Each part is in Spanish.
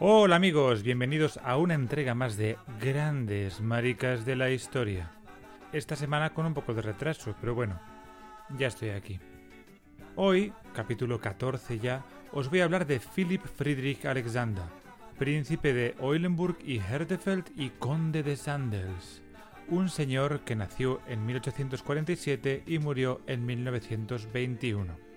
Hola amigos, bienvenidos a una entrega más de Grandes Maricas de la Historia. Esta semana con un poco de retraso, pero bueno, ya estoy aquí. Hoy, capítulo 14 ya, os voy a hablar de Philip Friedrich Alexander, príncipe de Eulenburg y Herdefeld y conde de Sandels, un señor que nació en 1847 y murió en 1921.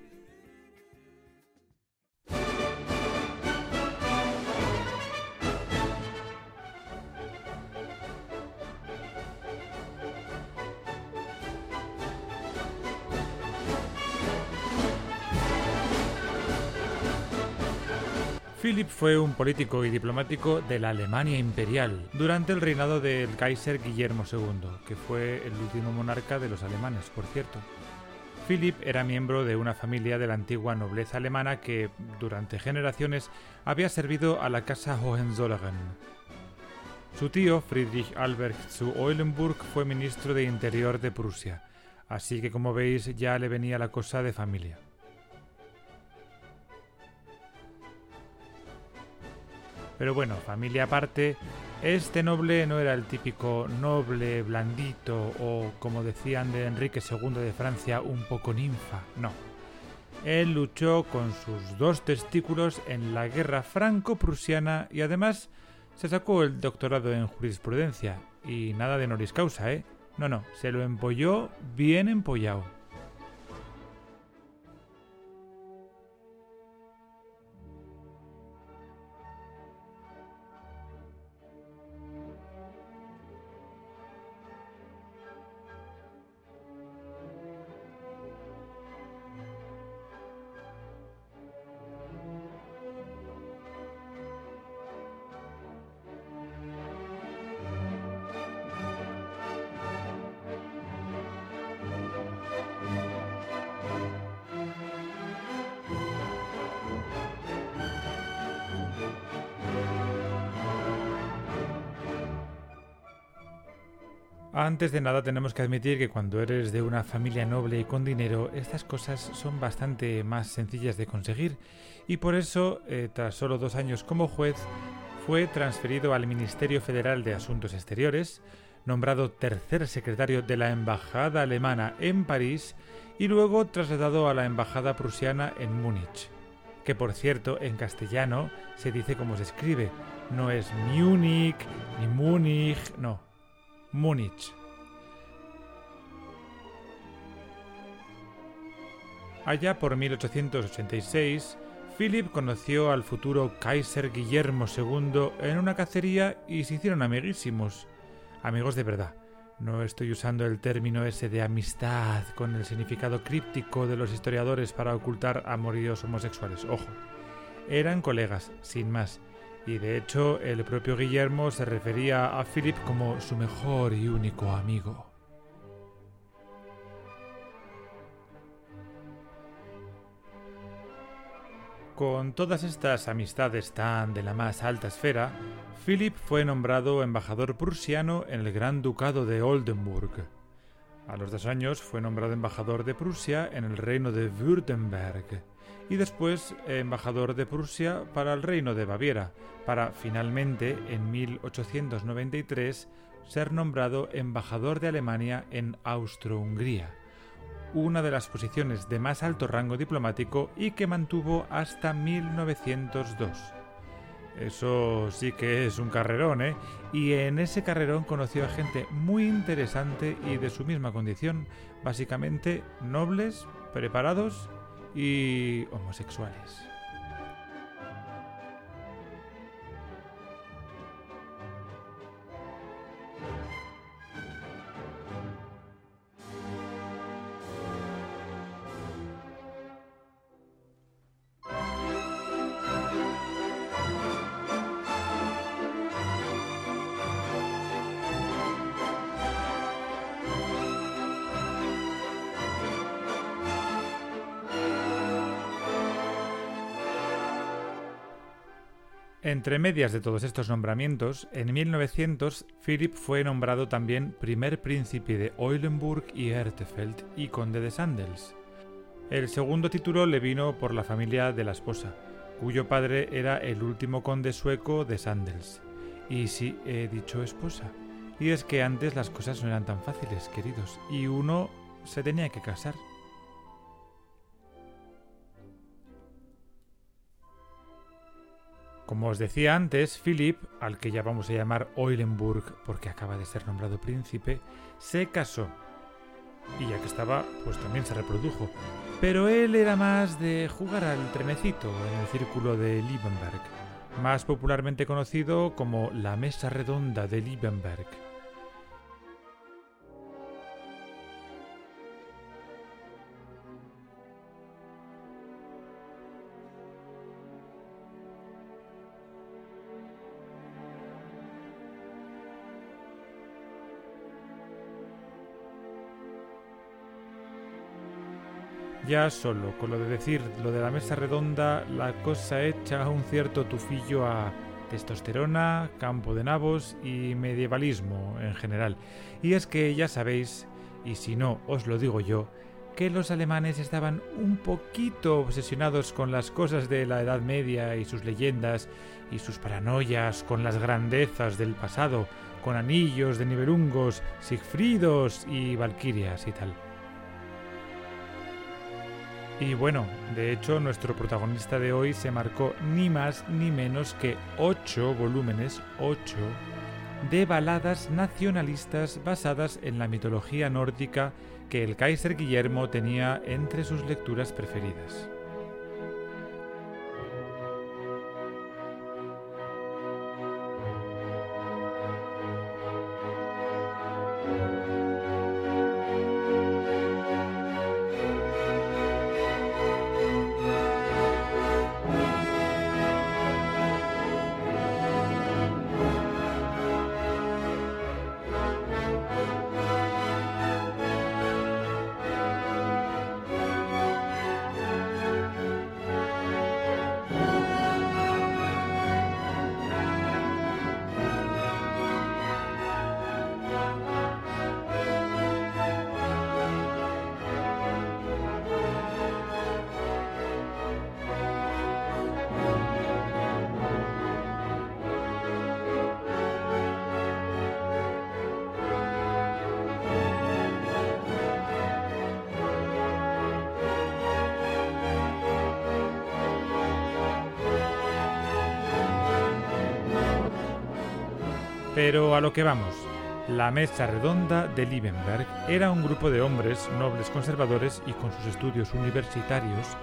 Philip fue un político y diplomático de la Alemania imperial durante el reinado del Kaiser Guillermo II, que fue el último monarca de los alemanes, por cierto. Philip era miembro de una familia de la antigua nobleza alemana que, durante generaciones, había servido a la casa Hohenzollern. Su tío, Friedrich Albert zu Eulenburg, fue ministro de Interior de Prusia, así que como veis ya le venía la cosa de familia. Pero bueno, familia aparte, este noble no era el típico noble blandito o, como decían de Enrique II de Francia, un poco ninfa, no. Él luchó con sus dos testículos en la guerra franco-prusiana y además se sacó el doctorado en jurisprudencia. Y nada de noris causa, ¿eh? No, no, se lo empolló bien empollado. Antes de nada tenemos que admitir que cuando eres de una familia noble y con dinero, estas cosas son bastante más sencillas de conseguir. Y por eso, eh, tras solo dos años como juez, fue transferido al Ministerio Federal de Asuntos Exteriores, nombrado tercer secretario de la Embajada Alemana en París y luego trasladado a la Embajada Prusiana en Múnich, que por cierto en castellano se dice como se escribe, no es Múnich ni Múnich, no, Múnich. Allá por 1886, Philip conoció al futuro Kaiser Guillermo II en una cacería y se hicieron amiguísimos. Amigos de verdad. No estoy usando el término ese de amistad con el significado críptico de los historiadores para ocultar amoríos homosexuales. Ojo. Eran colegas, sin más, y de hecho el propio Guillermo se refería a Philip como su mejor y único amigo. Con todas estas amistades tan de la más alta esfera, Philip fue nombrado embajador prusiano en el Gran Ducado de Oldenburg. A los dos años fue nombrado embajador de Prusia en el reino de Württemberg y después embajador de Prusia para el reino de Baviera, para finalmente, en 1893, ser nombrado embajador de Alemania en Austro-Hungría, una de las posiciones de más alto rango diplomático y que mantuvo hasta 1902. Eso sí que es un carrerón, ¿eh? Y en ese carrerón conoció a gente muy interesante y de su misma condición, básicamente nobles, preparados y homosexuales. Entre medias de todos estos nombramientos, en 1900 Philip fue nombrado también primer príncipe de Eulenburg y Ertefeld y conde de Sandels. El segundo título le vino por la familia de la esposa, cuyo padre era el último conde sueco de Sandels. Y sí, he dicho esposa. Y es que antes las cosas no eran tan fáciles, queridos, y uno se tenía que casar. Como os decía antes, Philip, al que ya vamos a llamar Eulenburg porque acaba de ser nombrado príncipe, se casó. Y ya que estaba, pues también se reprodujo. Pero él era más de jugar al trenecito en el círculo de Liebenberg, más popularmente conocido como la Mesa Redonda de Liebenberg. Ya solo con lo de decir lo de la mesa redonda, la cosa echa un cierto tufillo a testosterona, campo de nabos y medievalismo en general. Y es que ya sabéis, y si no os lo digo yo, que los alemanes estaban un poquito obsesionados con las cosas de la Edad Media y sus leyendas y sus paranoias con las grandezas del pasado, con anillos de nivelungos, sigfridos y valquirias y tal. Y bueno, de hecho nuestro protagonista de hoy se marcó ni más ni menos que ocho volúmenes, ocho, de baladas nacionalistas basadas en la mitología nórdica que el Kaiser Guillermo tenía entre sus lecturas preferidas. Pero a lo que vamos. La Mesa Redonda de Liebenberg era un grupo de hombres nobles conservadores y con sus estudios universitarios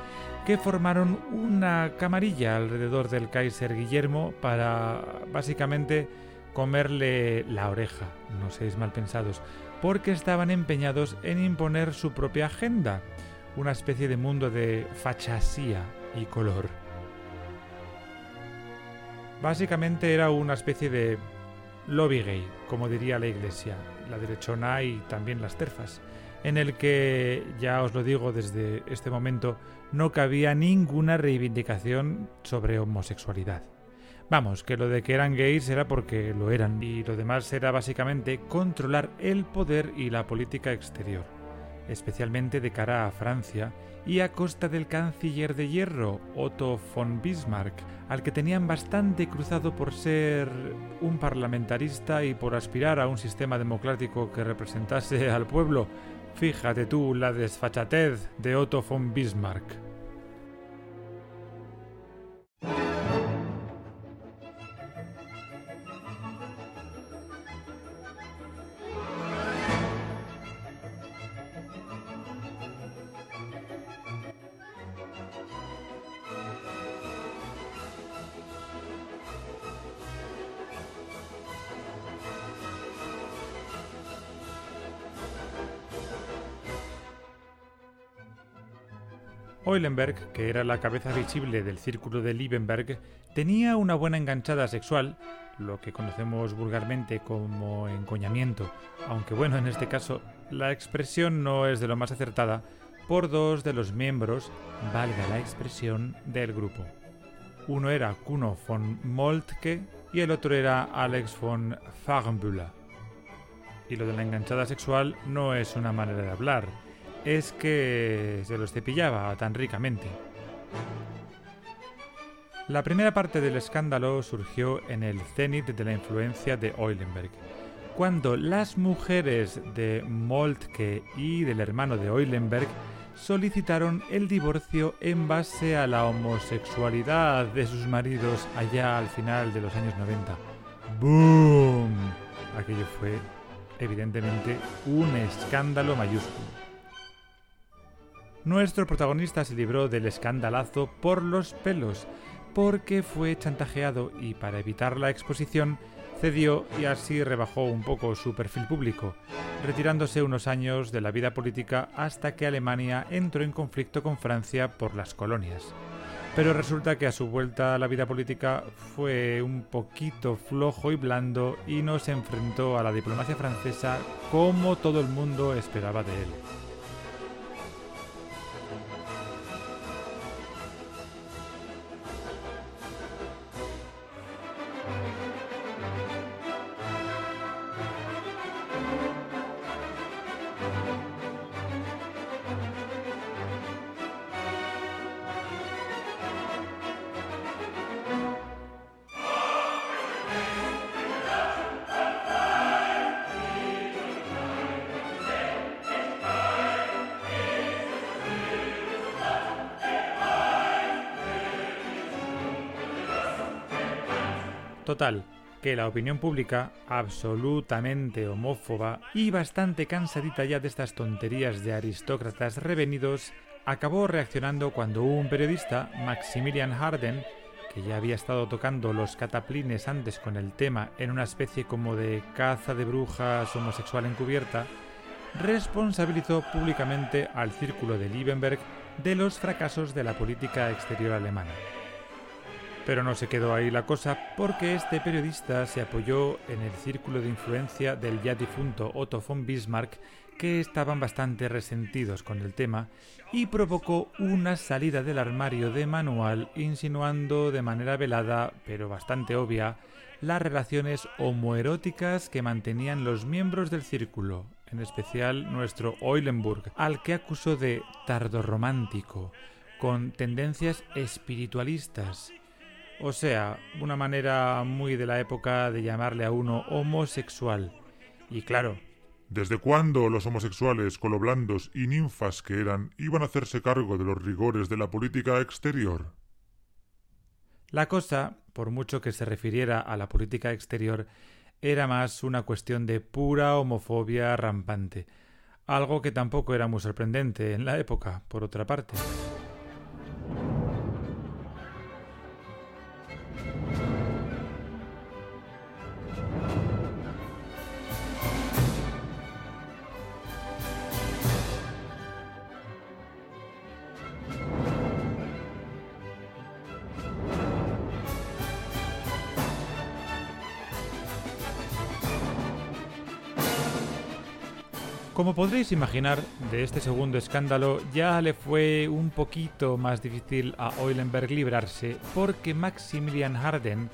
que formaron una camarilla alrededor del Kaiser Guillermo para básicamente comerle la oreja, no seáis mal pensados, porque estaban empeñados en imponer su propia agenda, una especie de mundo de fachasía y color. Básicamente era una especie de lobby gay, como diría la Iglesia, la derechona y también las terfas, en el que, ya os lo digo desde este momento, no cabía ninguna reivindicación sobre homosexualidad. Vamos, que lo de que eran gays era porque lo eran, y lo demás era básicamente controlar el poder y la política exterior, especialmente de cara a Francia y a costa del canciller de hierro, Otto von Bismarck, al que tenían bastante cruzado por ser un parlamentarista y por aspirar a un sistema democrático que representase al pueblo. Fíjate tú la desfachatez de Otto von Bismarck. Eulenberg, que era la cabeza visible del círculo de Liebenberg, tenía una buena enganchada sexual, lo que conocemos vulgarmente como encoñamiento, aunque bueno, en este caso la expresión no es de lo más acertada, por dos de los miembros, valga la expresión, del grupo. Uno era Kuno von Moltke y el otro era Alex von Farnbüller. Y lo de la enganchada sexual no es una manera de hablar, es que se los cepillaba tan ricamente. La primera parte del escándalo surgió en el cenit de la influencia de Eulenberg, cuando las mujeres de Moltke y del hermano de Eulenberg solicitaron el divorcio en base a la homosexualidad de sus maridos allá al final de los años 90. ¡Boom! Aquello fue, evidentemente, un escándalo mayúsculo. Nuestro protagonista se libró del escandalazo por los pelos, porque fue chantajeado y para evitar la exposición cedió y así rebajó un poco su perfil público, retirándose unos años de la vida política hasta que Alemania entró en conflicto con Francia por las colonias. Pero resulta que a su vuelta a la vida política fue un poquito flojo y blando y no se enfrentó a la diplomacia francesa como todo el mundo esperaba de él. Total, que la opinión pública, absolutamente homófoba y bastante cansadita ya de estas tonterías de aristócratas revenidos, acabó reaccionando cuando un periodista, Maximilian Harden, que ya había estado tocando los cataplines antes con el tema en una especie como de caza de brujas homosexual encubierta, responsabilizó públicamente al círculo de Liebenberg de los fracasos de la política exterior alemana. Pero no se quedó ahí la cosa porque este periodista se apoyó en el círculo de influencia del ya difunto Otto von Bismarck, que estaban bastante resentidos con el tema, y provocó una salida del armario de manual insinuando de manera velada, pero bastante obvia, las relaciones homoeróticas que mantenían los miembros del círculo, en especial nuestro Eulenburg, al que acusó de tardorromántico, con tendencias espiritualistas, o sea, una manera muy de la época de llamarle a uno homosexual. Y claro. ¿Desde cuándo los homosexuales, coloblandos y ninfas que eran iban a hacerse cargo de los rigores de la política exterior? La cosa, por mucho que se refiriera a la política exterior, era más una cuestión de pura homofobia rampante, algo que tampoco era muy sorprendente en la época, por otra parte. Como podréis imaginar, de este segundo escándalo ya le fue un poquito más difícil a Eulenberg librarse porque Maximilian Harden,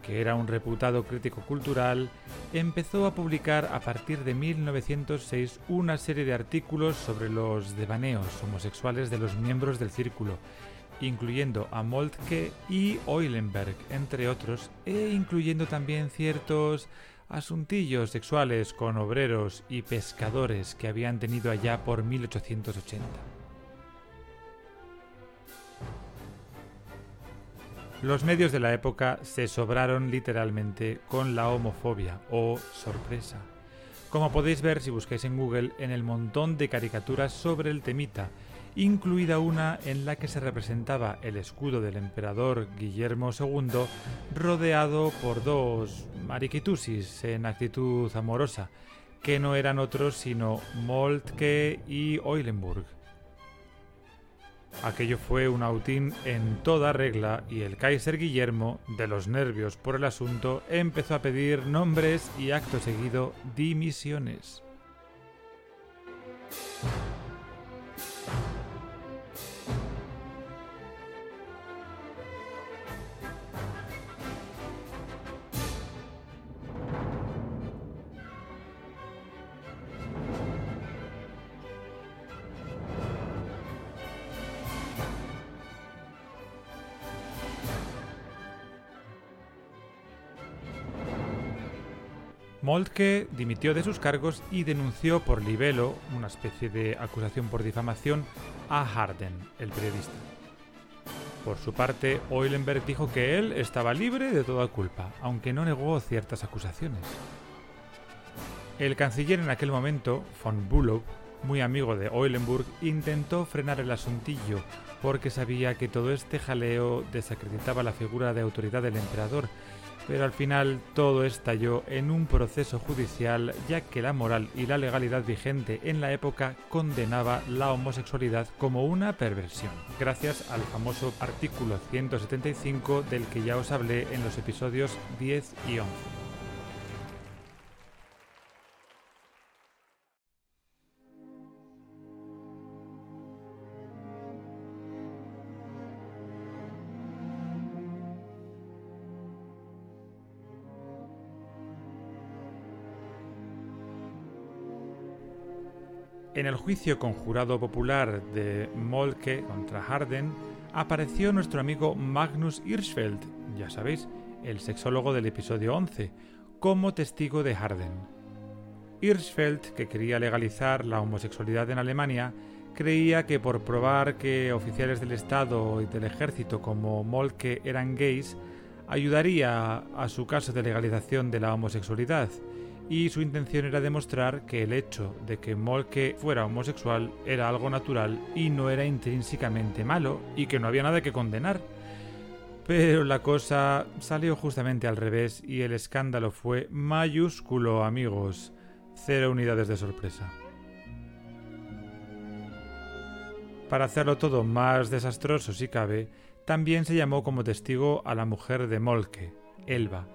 que era un reputado crítico cultural, empezó a publicar a partir de 1906 una serie de artículos sobre los devaneos homosexuales de los miembros del círculo, incluyendo a Moltke y Eulenberg, entre otros, e incluyendo también ciertos asuntillos sexuales con obreros y pescadores que habían tenido allá por 1880. Los medios de la época se sobraron literalmente con la homofobia, o sorpresa. Como podéis ver si buscáis en Google en el montón de caricaturas sobre el temita, incluida una en la que se representaba el escudo del emperador Guillermo II rodeado por dos mariquitusis en actitud amorosa, que no eran otros sino Moltke y Eulenburg. Aquello fue un autín en toda regla y el Kaiser Guillermo, de los nervios por el asunto, empezó a pedir nombres y acto seguido dimisiones. Moltke dimitió de sus cargos y denunció por libelo, una especie de acusación por difamación, a Harden, el periodista. Por su parte, Eulenberg dijo que él estaba libre de toda culpa, aunque no negó ciertas acusaciones. El canciller en aquel momento, von Bülow, muy amigo de Eulenburg, intentó frenar el asuntillo porque sabía que todo este jaleo desacreditaba la figura de autoridad del emperador pero al final todo estalló en un proceso judicial ya que la moral y la legalidad vigente en la época condenaba la homosexualidad como una perversión, gracias al famoso artículo 175 del que ya os hablé en los episodios 10 y 11. En el juicio conjurado popular de Molke contra Harden apareció nuestro amigo Magnus Hirschfeld, ya sabéis, el sexólogo del episodio 11, como testigo de Harden. Hirschfeld, que quería legalizar la homosexualidad en Alemania, creía que por probar que oficiales del Estado y del ejército como Molke eran gays, ayudaría a su caso de legalización de la homosexualidad y su intención era demostrar que el hecho de que Molke fuera homosexual era algo natural y no era intrínsecamente malo y que no había nada que condenar. Pero la cosa salió justamente al revés y el escándalo fue mayúsculo, amigos. Cero unidades de sorpresa. Para hacerlo todo más desastroso si cabe, también se llamó como testigo a la mujer de Molke, Elba,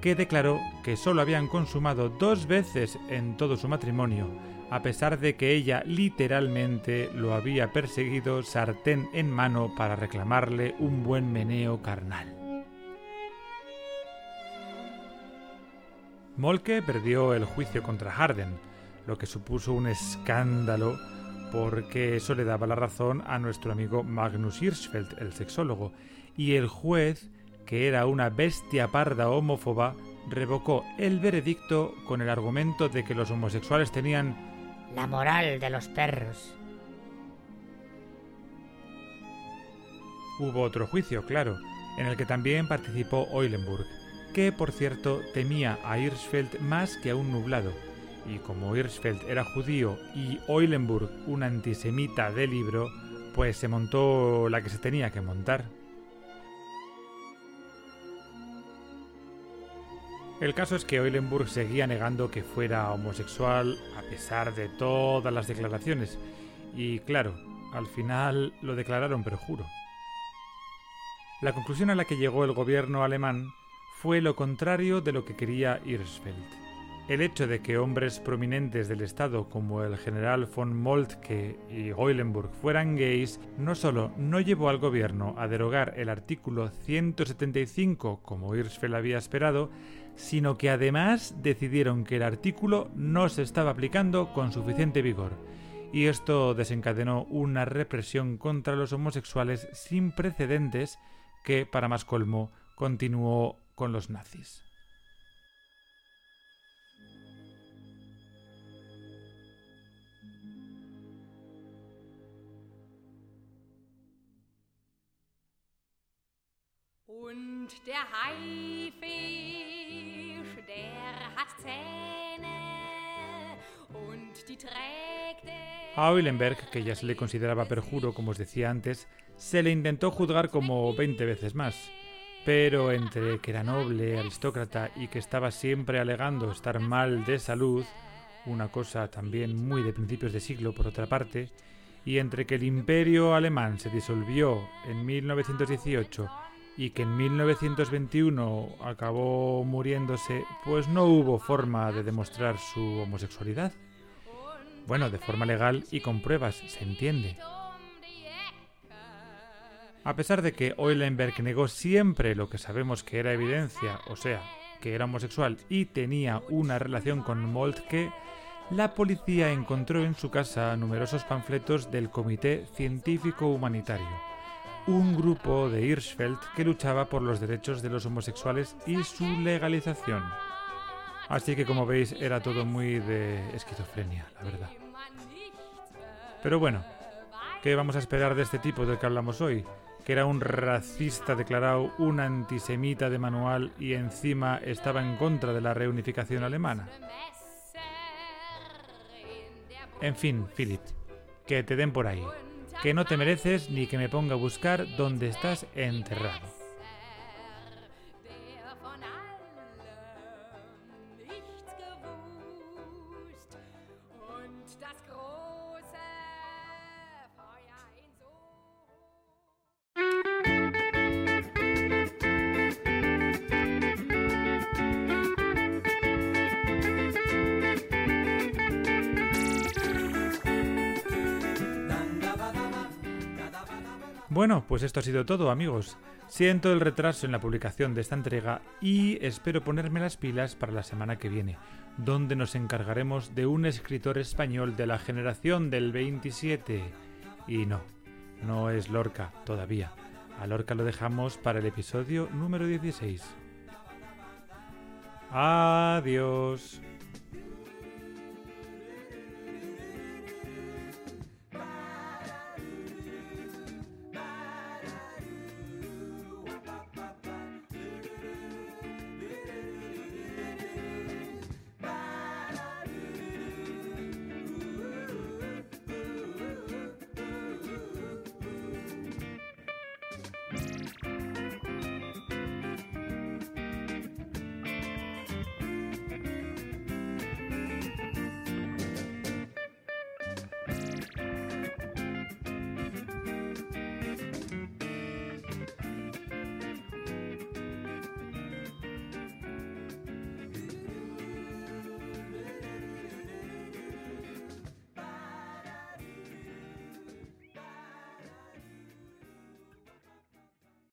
que declaró que solo habían consumado dos veces en todo su matrimonio, a pesar de que ella literalmente lo había perseguido sartén en mano para reclamarle un buen meneo carnal. Molke perdió el juicio contra Harden, lo que supuso un escándalo porque eso le daba la razón a nuestro amigo Magnus Hirschfeld, el sexólogo, y el juez que era una bestia parda homófoba, revocó el veredicto con el argumento de que los homosexuales tenían la moral de los perros. Hubo otro juicio, claro, en el que también participó Eulenburg, que por cierto temía a Hirschfeld más que a un nublado, y como Hirschfeld era judío y Eulenburg un antisemita de libro, pues se montó la que se tenía que montar. El caso es que Eulenburg seguía negando que fuera homosexual a pesar de todas las declaraciones. Y claro, al final lo declararon perjuro. La conclusión a la que llegó el gobierno alemán fue lo contrario de lo que quería Hirschfeld. El hecho de que hombres prominentes del Estado como el general von Moltke y Eulenburg fueran gays no solo no llevó al gobierno a derogar el artículo 175 como Hirschfeld había esperado, sino que además decidieron que el artículo no se estaba aplicando con suficiente vigor. Y esto desencadenó una represión contra los homosexuales sin precedentes que, para más colmo, continuó con los nazis. A Eulenberg, que ya se le consideraba perjuro, como os decía antes, se le intentó juzgar como 20 veces más. Pero entre que era noble, aristócrata y que estaba siempre alegando estar mal de salud, una cosa también muy de principios de siglo por otra parte, y entre que el imperio alemán se disolvió en 1918 y que en 1921 acabó muriéndose, pues no hubo forma de demostrar su homosexualidad. Bueno, de forma legal y con pruebas, se entiende. A pesar de que Eulenberg negó siempre lo que sabemos que era evidencia, o sea, que era homosexual y tenía una relación con Moltke, la policía encontró en su casa numerosos panfletos del Comité Científico Humanitario un grupo de Hirschfeld que luchaba por los derechos de los homosexuales y su legalización. Así que como veis era todo muy de esquizofrenia, la verdad. Pero bueno, ¿qué vamos a esperar de este tipo del que hablamos hoy? Que era un racista declarado, un antisemita de manual y encima estaba en contra de la reunificación alemana. En fin, Philip, que te den por ahí, que no te mereces ni que me ponga a buscar dónde estás enterrado. Bueno, pues esto ha sido todo amigos. Siento el retraso en la publicación de esta entrega y espero ponerme las pilas para la semana que viene, donde nos encargaremos de un escritor español de la generación del 27. Y no, no es Lorca todavía. A Lorca lo dejamos para el episodio número 16. Adiós.